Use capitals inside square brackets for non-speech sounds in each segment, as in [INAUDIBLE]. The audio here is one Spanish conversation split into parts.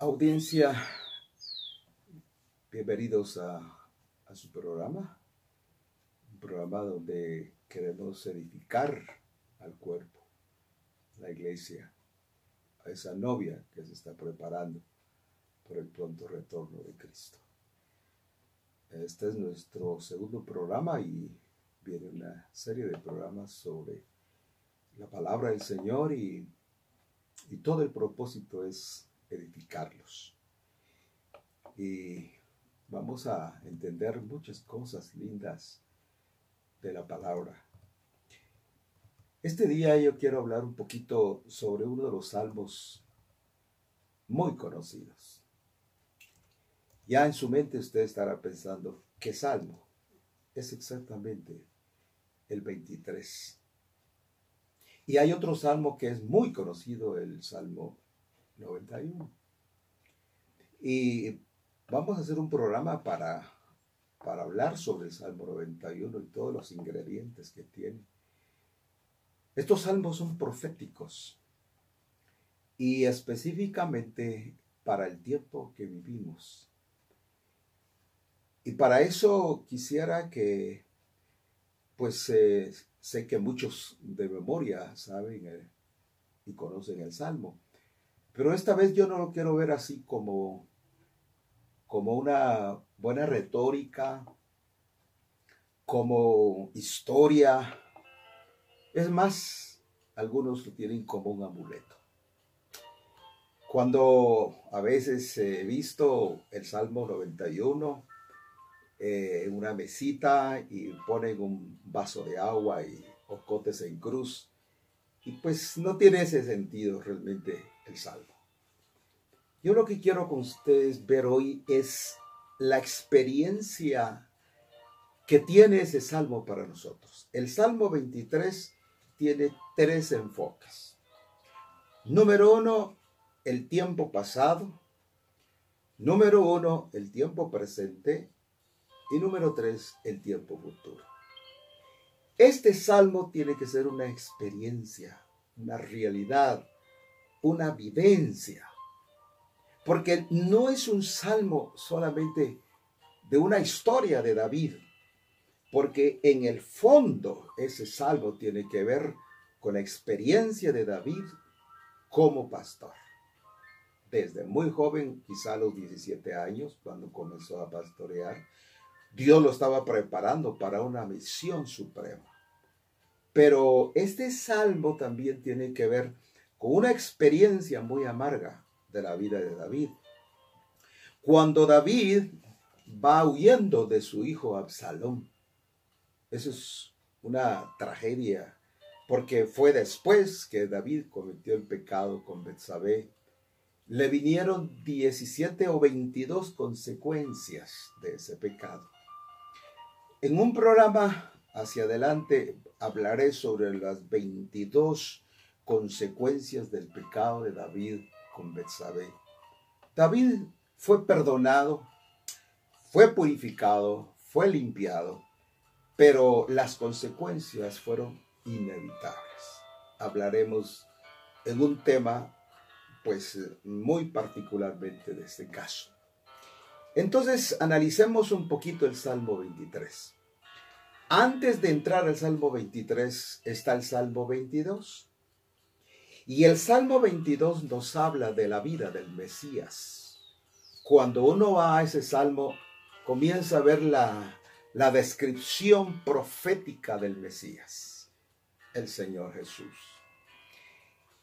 Audiencia, bienvenidos a, su programa, un programa donde queremos edificar al cuerpo, la iglesia, a esa novia que se está preparando por el pronto retorno de Cristo. Este es nuestro segundo programa y viene una serie de programas sobre la palabra del Señor y, y todo el propósito es edificarlos. Y vamos a entender muchas cosas lindas de la palabra. Este día yo quiero hablar un poquito sobre uno de los salmos muy conocidos. Ya en su mente usted estará pensando, ¿qué salmo? Es exactamente el 23. Y hay otro salmo que es muy conocido, el Salmo 91. Y vamos a hacer un programa para, para hablar sobre el Salmo 91 y todos los ingredientes que tiene. Estos salmos son proféticos y específicamente para el tiempo que vivimos. Y para eso quisiera que, pues eh, sé que muchos de memoria saben eh, y conocen el Salmo, pero esta vez yo no lo quiero ver así como, como una buena retórica, como historia. Es más, algunos lo tienen como un amuleto. Cuando a veces he visto el Salmo 91 eh, en una mesita y ponen un vaso de agua y ocotes en cruz, y pues no tiene ese sentido realmente el salmo. Yo lo que quiero con ustedes ver hoy es la experiencia que tiene ese salmo para nosotros. El Salmo 23 tiene tres enfoques. Número uno, el tiempo pasado. Número uno, el tiempo presente. Y número tres, el tiempo futuro. Este salmo tiene que ser una experiencia, una realidad, una vivencia. Porque no es un salmo solamente de una historia de David, porque en el fondo ese salmo tiene que ver con la experiencia de David como pastor. Desde muy joven, quizá a los 17 años, cuando comenzó a pastorear, Dios lo estaba preparando para una misión suprema. Pero este salmo también tiene que ver con una experiencia muy amarga de la vida de David. Cuando David va huyendo de su hijo Absalón, eso es una tragedia, porque fue después que David cometió el pecado con Betsabé. Le vinieron 17 o 22 consecuencias de ese pecado. En un programa hacia adelante hablaré sobre las 22 consecuencias del pecado de David con Betsabé. David fue perdonado, fue purificado, fue limpiado, pero las consecuencias fueron inevitables. Hablaremos en un tema pues muy particularmente de este caso. Entonces analicemos un poquito el Salmo 23. Antes de entrar al Salmo 23 está el Salmo 22. Y el Salmo 22 nos habla de la vida del Mesías. Cuando uno va a ese salmo, comienza a ver la, la descripción profética del Mesías, el Señor Jesús.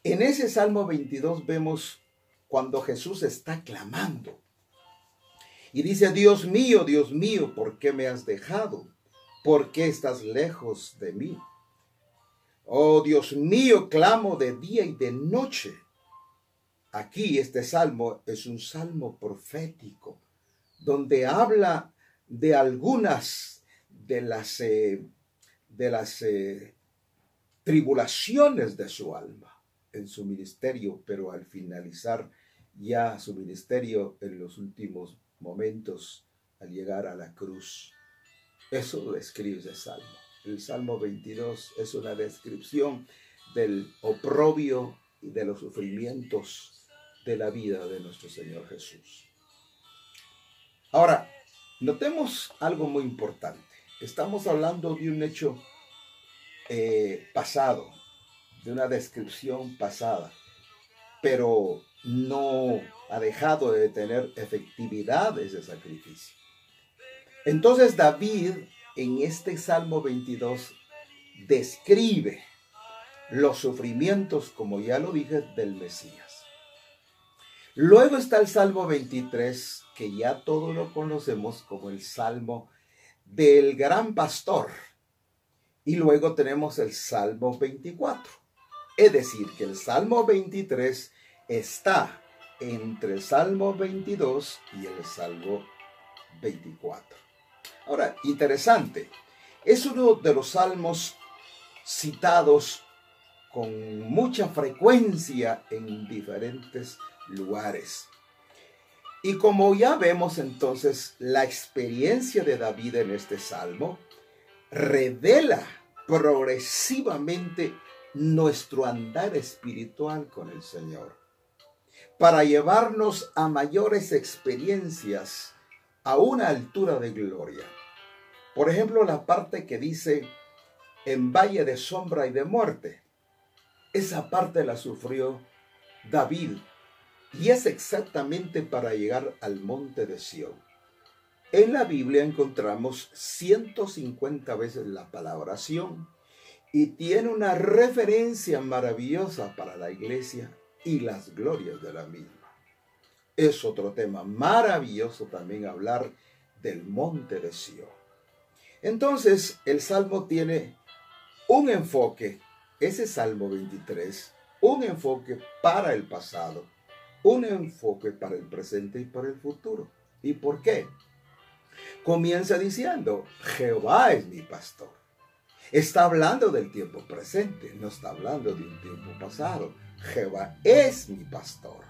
En ese Salmo 22 vemos cuando Jesús está clamando y dice, Dios mío, Dios mío, ¿por qué me has dejado? ¿Por qué estás lejos de mí? Oh Dios mío, clamo de día y de noche. Aquí este salmo es un salmo profético, donde habla de algunas de las, eh, de las eh, tribulaciones de su alma en su ministerio, pero al finalizar ya su ministerio en los últimos momentos, al llegar a la cruz. Eso lo describe ese salmo. El Salmo 22 es una descripción del oprobio y de los sufrimientos de la vida de nuestro Señor Jesús. Ahora, notemos algo muy importante. Estamos hablando de un hecho eh, pasado, de una descripción pasada, pero no ha dejado de tener efectividad ese sacrificio. Entonces David en este Salmo 22 describe los sufrimientos, como ya lo dije, del Mesías. Luego está el Salmo 23, que ya todos lo conocemos como el Salmo del gran pastor. Y luego tenemos el Salmo 24. Es decir, que el Salmo 23 está entre el Salmo 22 y el Salmo 24. Ahora, interesante, es uno de los salmos citados con mucha frecuencia en diferentes lugares. Y como ya vemos entonces, la experiencia de David en este salmo revela progresivamente nuestro andar espiritual con el Señor, para llevarnos a mayores experiencias a una altura de gloria. Por ejemplo, la parte que dice, en valle de sombra y de muerte. Esa parte la sufrió David y es exactamente para llegar al monte de Sión. En la Biblia encontramos 150 veces la palabra Sión y tiene una referencia maravillosa para la iglesia y las glorias de la misma. Es otro tema maravilloso también hablar del monte de Sión. Entonces, el salmo tiene un enfoque, ese Salmo 23, un enfoque para el pasado, un enfoque para el presente y para el futuro. ¿Y por qué? Comienza diciendo, Jehová es mi pastor. Está hablando del tiempo presente, no está hablando de un tiempo pasado. Jehová es mi pastor.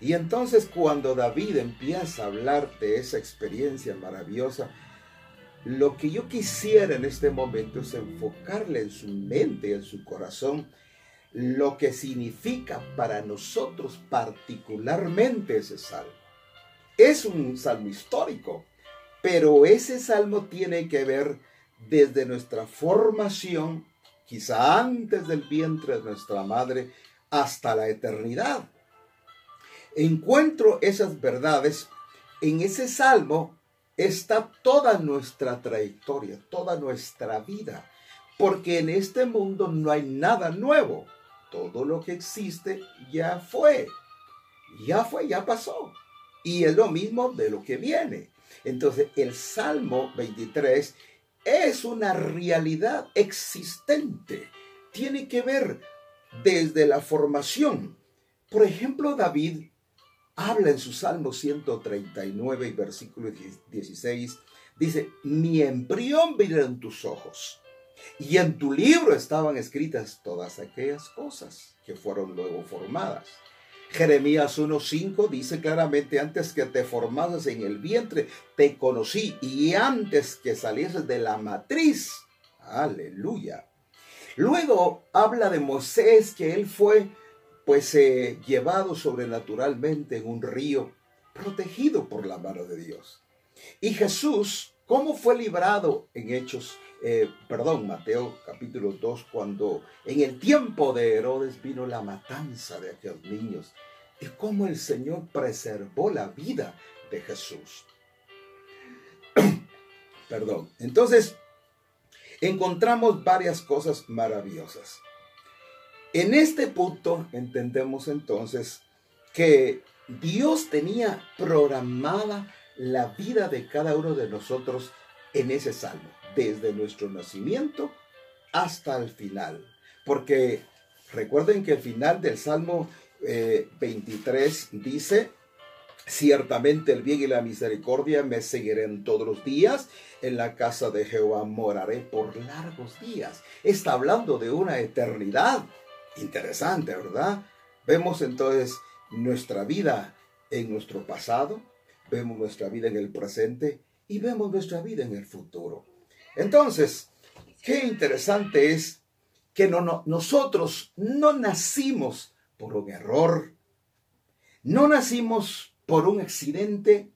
Y entonces cuando David empieza a hablar de esa experiencia maravillosa, lo que yo quisiera en este momento es enfocarle en su mente, en su corazón, lo que significa para nosotros particularmente ese salmo. Es un salmo histórico, pero ese salmo tiene que ver desde nuestra formación, quizá antes del vientre de nuestra madre, hasta la eternidad. Encuentro esas verdades en ese salmo está toda nuestra trayectoria, toda nuestra vida, porque en este mundo no hay nada nuevo. Todo lo que existe ya fue, ya fue, ya pasó. Y es lo mismo de lo que viene. Entonces el Salmo 23 es una realidad existente. Tiene que ver desde la formación. Por ejemplo, David habla en su Salmo 139 y versículo 16, dice, mi embrión vino en tus ojos y en tu libro estaban escritas todas aquellas cosas que fueron luego formadas. Jeremías 1.5 dice claramente, antes que te formases en el vientre, te conocí y antes que salieses de la matriz. Aleluya. Luego habla de Moisés, que él fue pues llevado sobrenaturalmente en un río, protegido por la mano de Dios. Y Jesús, ¿cómo fue librado en Hechos, eh, perdón, Mateo capítulo 2, cuando en el tiempo de Herodes vino la matanza de aquellos niños? Y cómo el Señor preservó la vida de Jesús. [CLEARS THROAT] perdón. Entonces, encontramos varias cosas maravillosas. En este punto entendemos entonces que Dios tenía programada la vida de cada uno de nosotros en ese salmo, desde nuestro nacimiento hasta el final. Porque recuerden que el final del Salmo 23 eh, dice, ciertamente el bien y la misericordia me seguirán todos los días, en la casa de Jehová moraré por largos días. Está hablando de una eternidad. Interesante, ¿verdad? Vemos entonces nuestra vida en nuestro pasado, vemos nuestra vida en el presente y vemos nuestra vida en el futuro. Entonces, qué interesante es que no, nosotros no nacimos por un error, No nacimos por un accidente,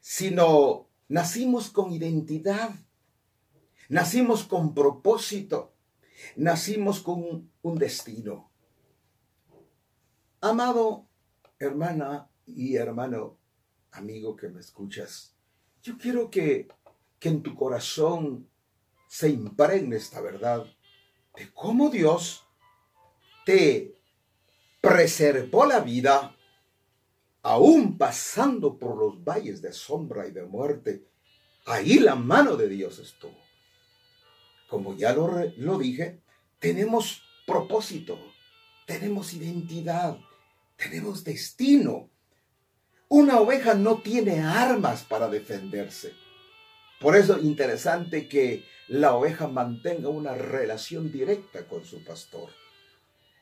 sino nacimos con identidad, nacimos con propósito, nacimos con un destino. Amado hermana y hermano, amigo que me escuchas, yo quiero que, que en tu corazón se impregne esta verdad de cómo Dios te preservó la vida, aún pasando por los valles de sombra y de muerte. Ahí la mano de Dios estuvo. Como ya lo, lo dije, tenemos propósito, tenemos identidad, tenemos destino. Una oveja no tiene armas para defenderse. Por eso es interesante que la oveja mantenga una relación directa con su pastor.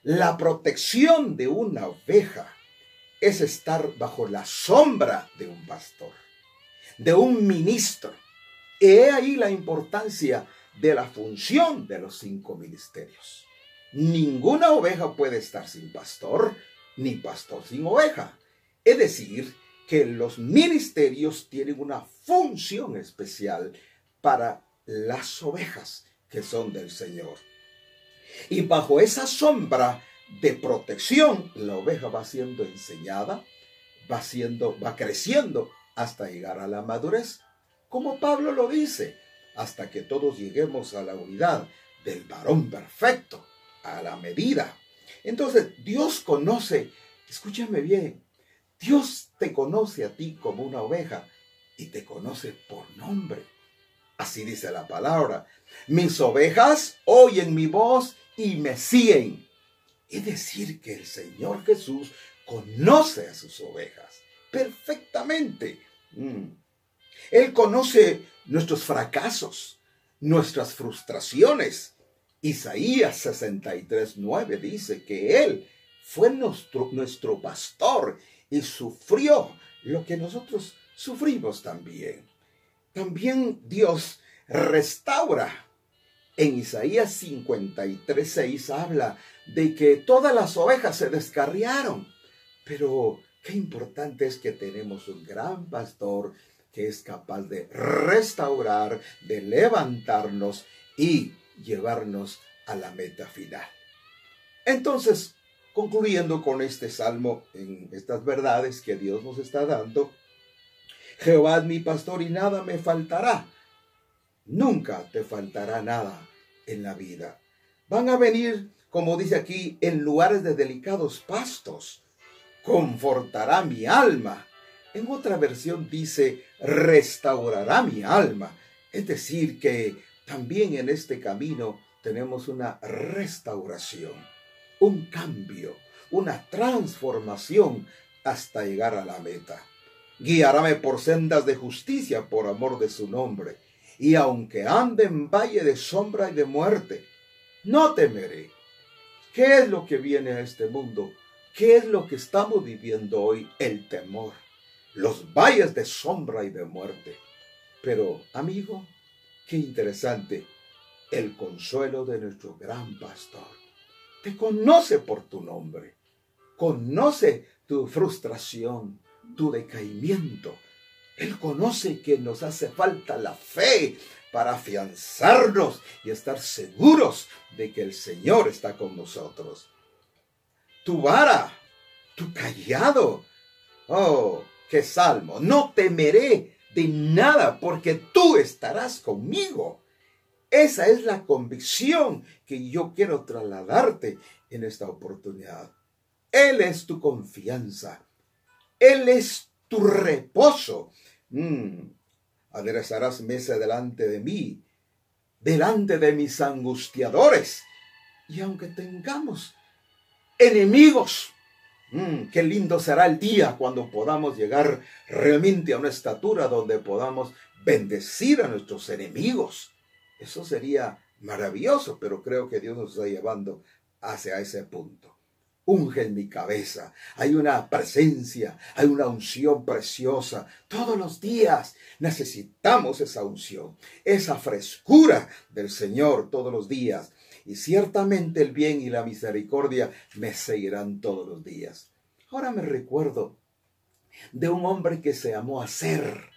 La protección de una oveja es estar bajo la sombra de un pastor, de un ministro. He ahí la importancia de la función de los cinco ministerios. Ninguna oveja puede estar sin pastor, ni pastor sin oveja. Es decir, que los ministerios tienen una función especial para las ovejas que son del Señor. Y bajo esa sombra de protección, la oveja va siendo enseñada, va siendo, va creciendo hasta llegar a la madurez, como Pablo lo dice, hasta que todos lleguemos a la unidad del varón perfecto, a la medida. Entonces, Dios conoce, escúchame bien, Dios te conoce a ti como una oveja y te conoce por nombre. Así dice la palabra. Mis ovejas oyen mi voz y me siguen. Es decir, que el Señor Jesús conoce a sus ovejas perfectamente. Mm. Él conoce nuestros fracasos, nuestras frustraciones. Isaías 63, 9 dice que Él fue nuestro, pastor y sufrió lo que nosotros sufrimos también. También Dios restaura. En Isaías 53, 6 habla de que todas las ovejas se descarriaron. Pero qué importante es que tenemos un gran pastor que es capaz de restaurar, de levantarnos y llevarnos a la meta final. Entonces, concluyendo con este salmo, en estas verdades que Dios nos está dando, Jehová es mi pastor y nada me faltará. Nunca te faltará nada en la vida. Van a venir, como dice aquí, en lugares de delicados pastos. Confortará mi alma. En otra versión dice, restaurará mi alma. Es decir, que también en este camino tenemos una restauración un cambio, una transformación hasta llegar a la meta. Guiaráme por sendas de justicia por amor de su nombre. Y aunque ande en valle de sombra y de muerte, no temeré. ¿Qué es lo que viene a este mundo? ¿Qué es lo que estamos viviendo hoy? El temor. Los valles de sombra y de muerte. Pero, amigo, qué interesante el consuelo de nuestro gran pastor te conoce por tu nombre, conoce tu frustración, tu decaimiento. Él conoce que nos hace falta la fe para afianzarnos y estar seguros de que el Señor está con nosotros. Tu vara, tu callado. Oh, qué salmo. No temeré de nada porque tú estarás conmigo. Esa es la convicción que yo quiero trasladarte en esta oportunidad. Él es tu confianza. Él es tu reposo. Mm. Aderezarás mesa delante de mí, delante de mis angustiadores. Y aunque tengamos enemigos, mm, qué lindo será el día cuando podamos llegar realmente a una estatura donde podamos bendecir a nuestros enemigos eso sería maravilloso, pero creo que Dios nos está llevando hacia ese punto. Unge en mi cabeza. Hay una presencia, hay una unción preciosa. Todos los días necesitamos esa unción, esa frescura del Señor todos los días. Y ciertamente el bien y la misericordia me seguirán todos los días. Ahora me recuerdo de un hombre que se llamó Acer.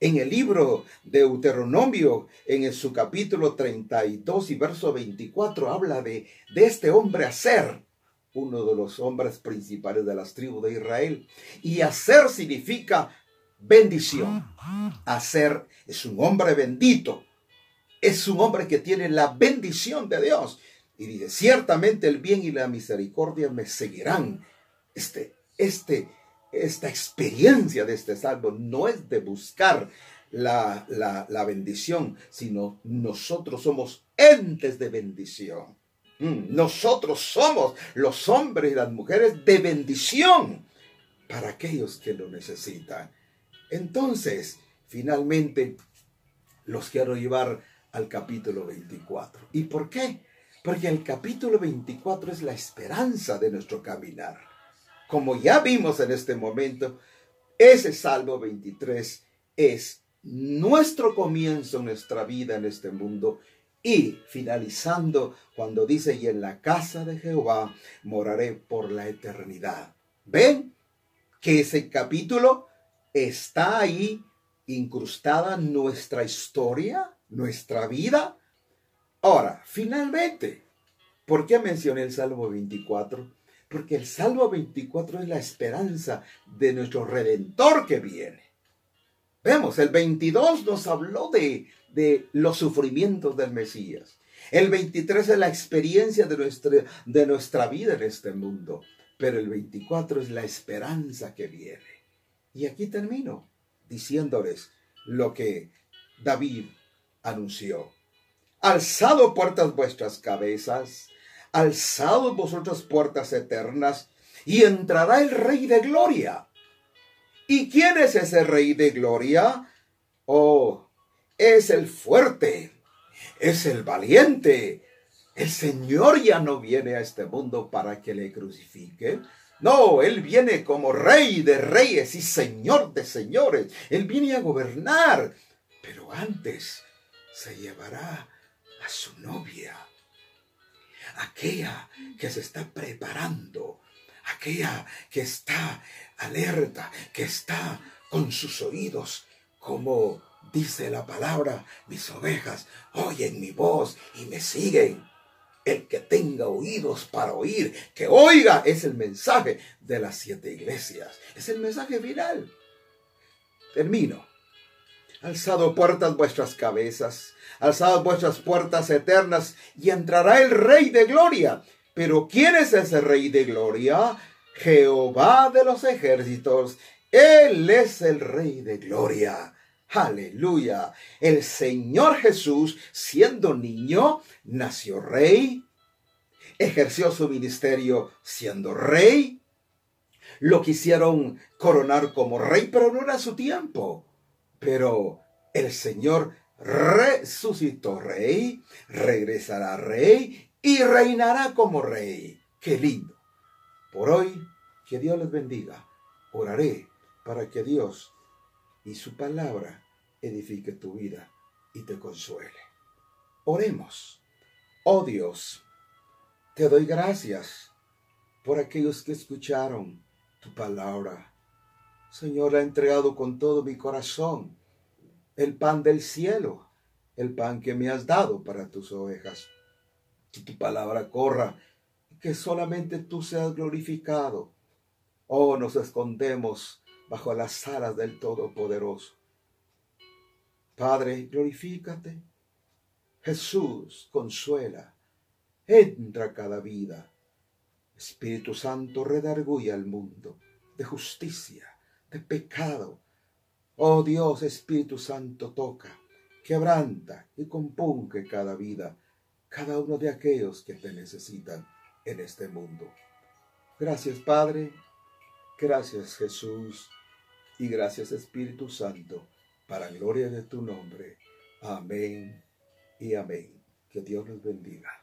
En el libro de Deuteronomio, en su capítulo 32 y verso 24, habla de, de este hombre Acer, uno de los hombres principales de las tribus de Israel. Y Acer significa bendición. Acer es un hombre bendito. Es un hombre que tiene la bendición de Dios. Y dice, ciertamente el bien y la misericordia me seguirán. Este, este, esta experiencia de este salvo no es de buscar la, la, la bendición, sino nosotros somos entes de bendición. Mm, nosotros somos los hombres y las mujeres de bendición para aquellos que lo necesitan. Entonces, finalmente, los quiero llevar al capítulo 24. ¿Y por qué? Porque el capítulo 24 es la esperanza de nuestro caminar. Como ya vimos en este momento, ese Salmo 23 es nuestro comienzo en nuestra vida en este mundo y finalizando cuando dice, y en la casa de Jehová moraré por la eternidad. ¿Ven? Que ese capítulo está ahí incrustada nuestra historia, nuestra vida. Ahora, finalmente, ¿por qué mencioné el Salmo 24? Porque el Salmo 24 es la esperanza de nuestro Redentor que viene. Vemos, el 22 nos habló de, de los sufrimientos del Mesías. El 23 es la experiencia de nuestra, de nuestra vida en este mundo. Pero el 24 es la esperanza que viene. Y aquí termino diciéndoles lo que David anunció. Alzado puertas vuestras cabezas, alzado vosotras puertas eternas, y entrará el Rey de Gloria. ¿Y quién es ese Rey de Gloria? Oh, es el fuerte, es el valiente. El Señor ya no viene a este mundo para que le crucifiquen, no, Él viene como rey de reyes y señor de señores. Él viene a gobernar. Pero antes se llevará a su novia, aquella que se está preparando, aquella que está alerta, que está con sus oídos, como dice la palabra, mis ovejas oyen mi voz y me siguen. El que tenga oídos para oír, que oiga, es el mensaje de las siete iglesias. Es el mensaje final. Termino. Alzado puertas vuestras cabezas, alzad vuestras puertas eternas, y entrará el Rey de Gloria. Pero ¿quién es ese Rey de Gloria? Jehová de los ejércitos. Él es el Rey de Gloria. Aleluya. El Señor Jesús, siendo niño, nació rey, ejerció su ministerio siendo rey, lo quisieron coronar como rey, pero no era su tiempo. Pero el Señor resucitó rey, regresará rey y reinará como rey. Qué lindo. Por hoy, que Dios les bendiga. Oraré para que Dios y su palabra edifique tu vida y te consuele. Oremos. Oh Dios, te doy gracias por aquellos que escucharon tu palabra. Señor, ha entregado con todo mi corazón el pan del cielo, el pan que me has dado para tus ovejas. Que tu palabra corra, que solamente tú seas glorificado. Oh, nos escondemos bajo las alas del Todopoderoso. Padre, glorifícate. Jesús, consuela. Entra cada vida. Espíritu Santo, redarguye al mundo de justicia, de pecado. Oh Dios, Espíritu Santo, toca, quebranta y compunge cada vida, cada uno de aquellos que te necesitan en este mundo. Gracias, Padre. Gracias, Jesús y gracias Espíritu Santo, para gloria de tu nombre. Amén y amén. Que Dios los bendiga.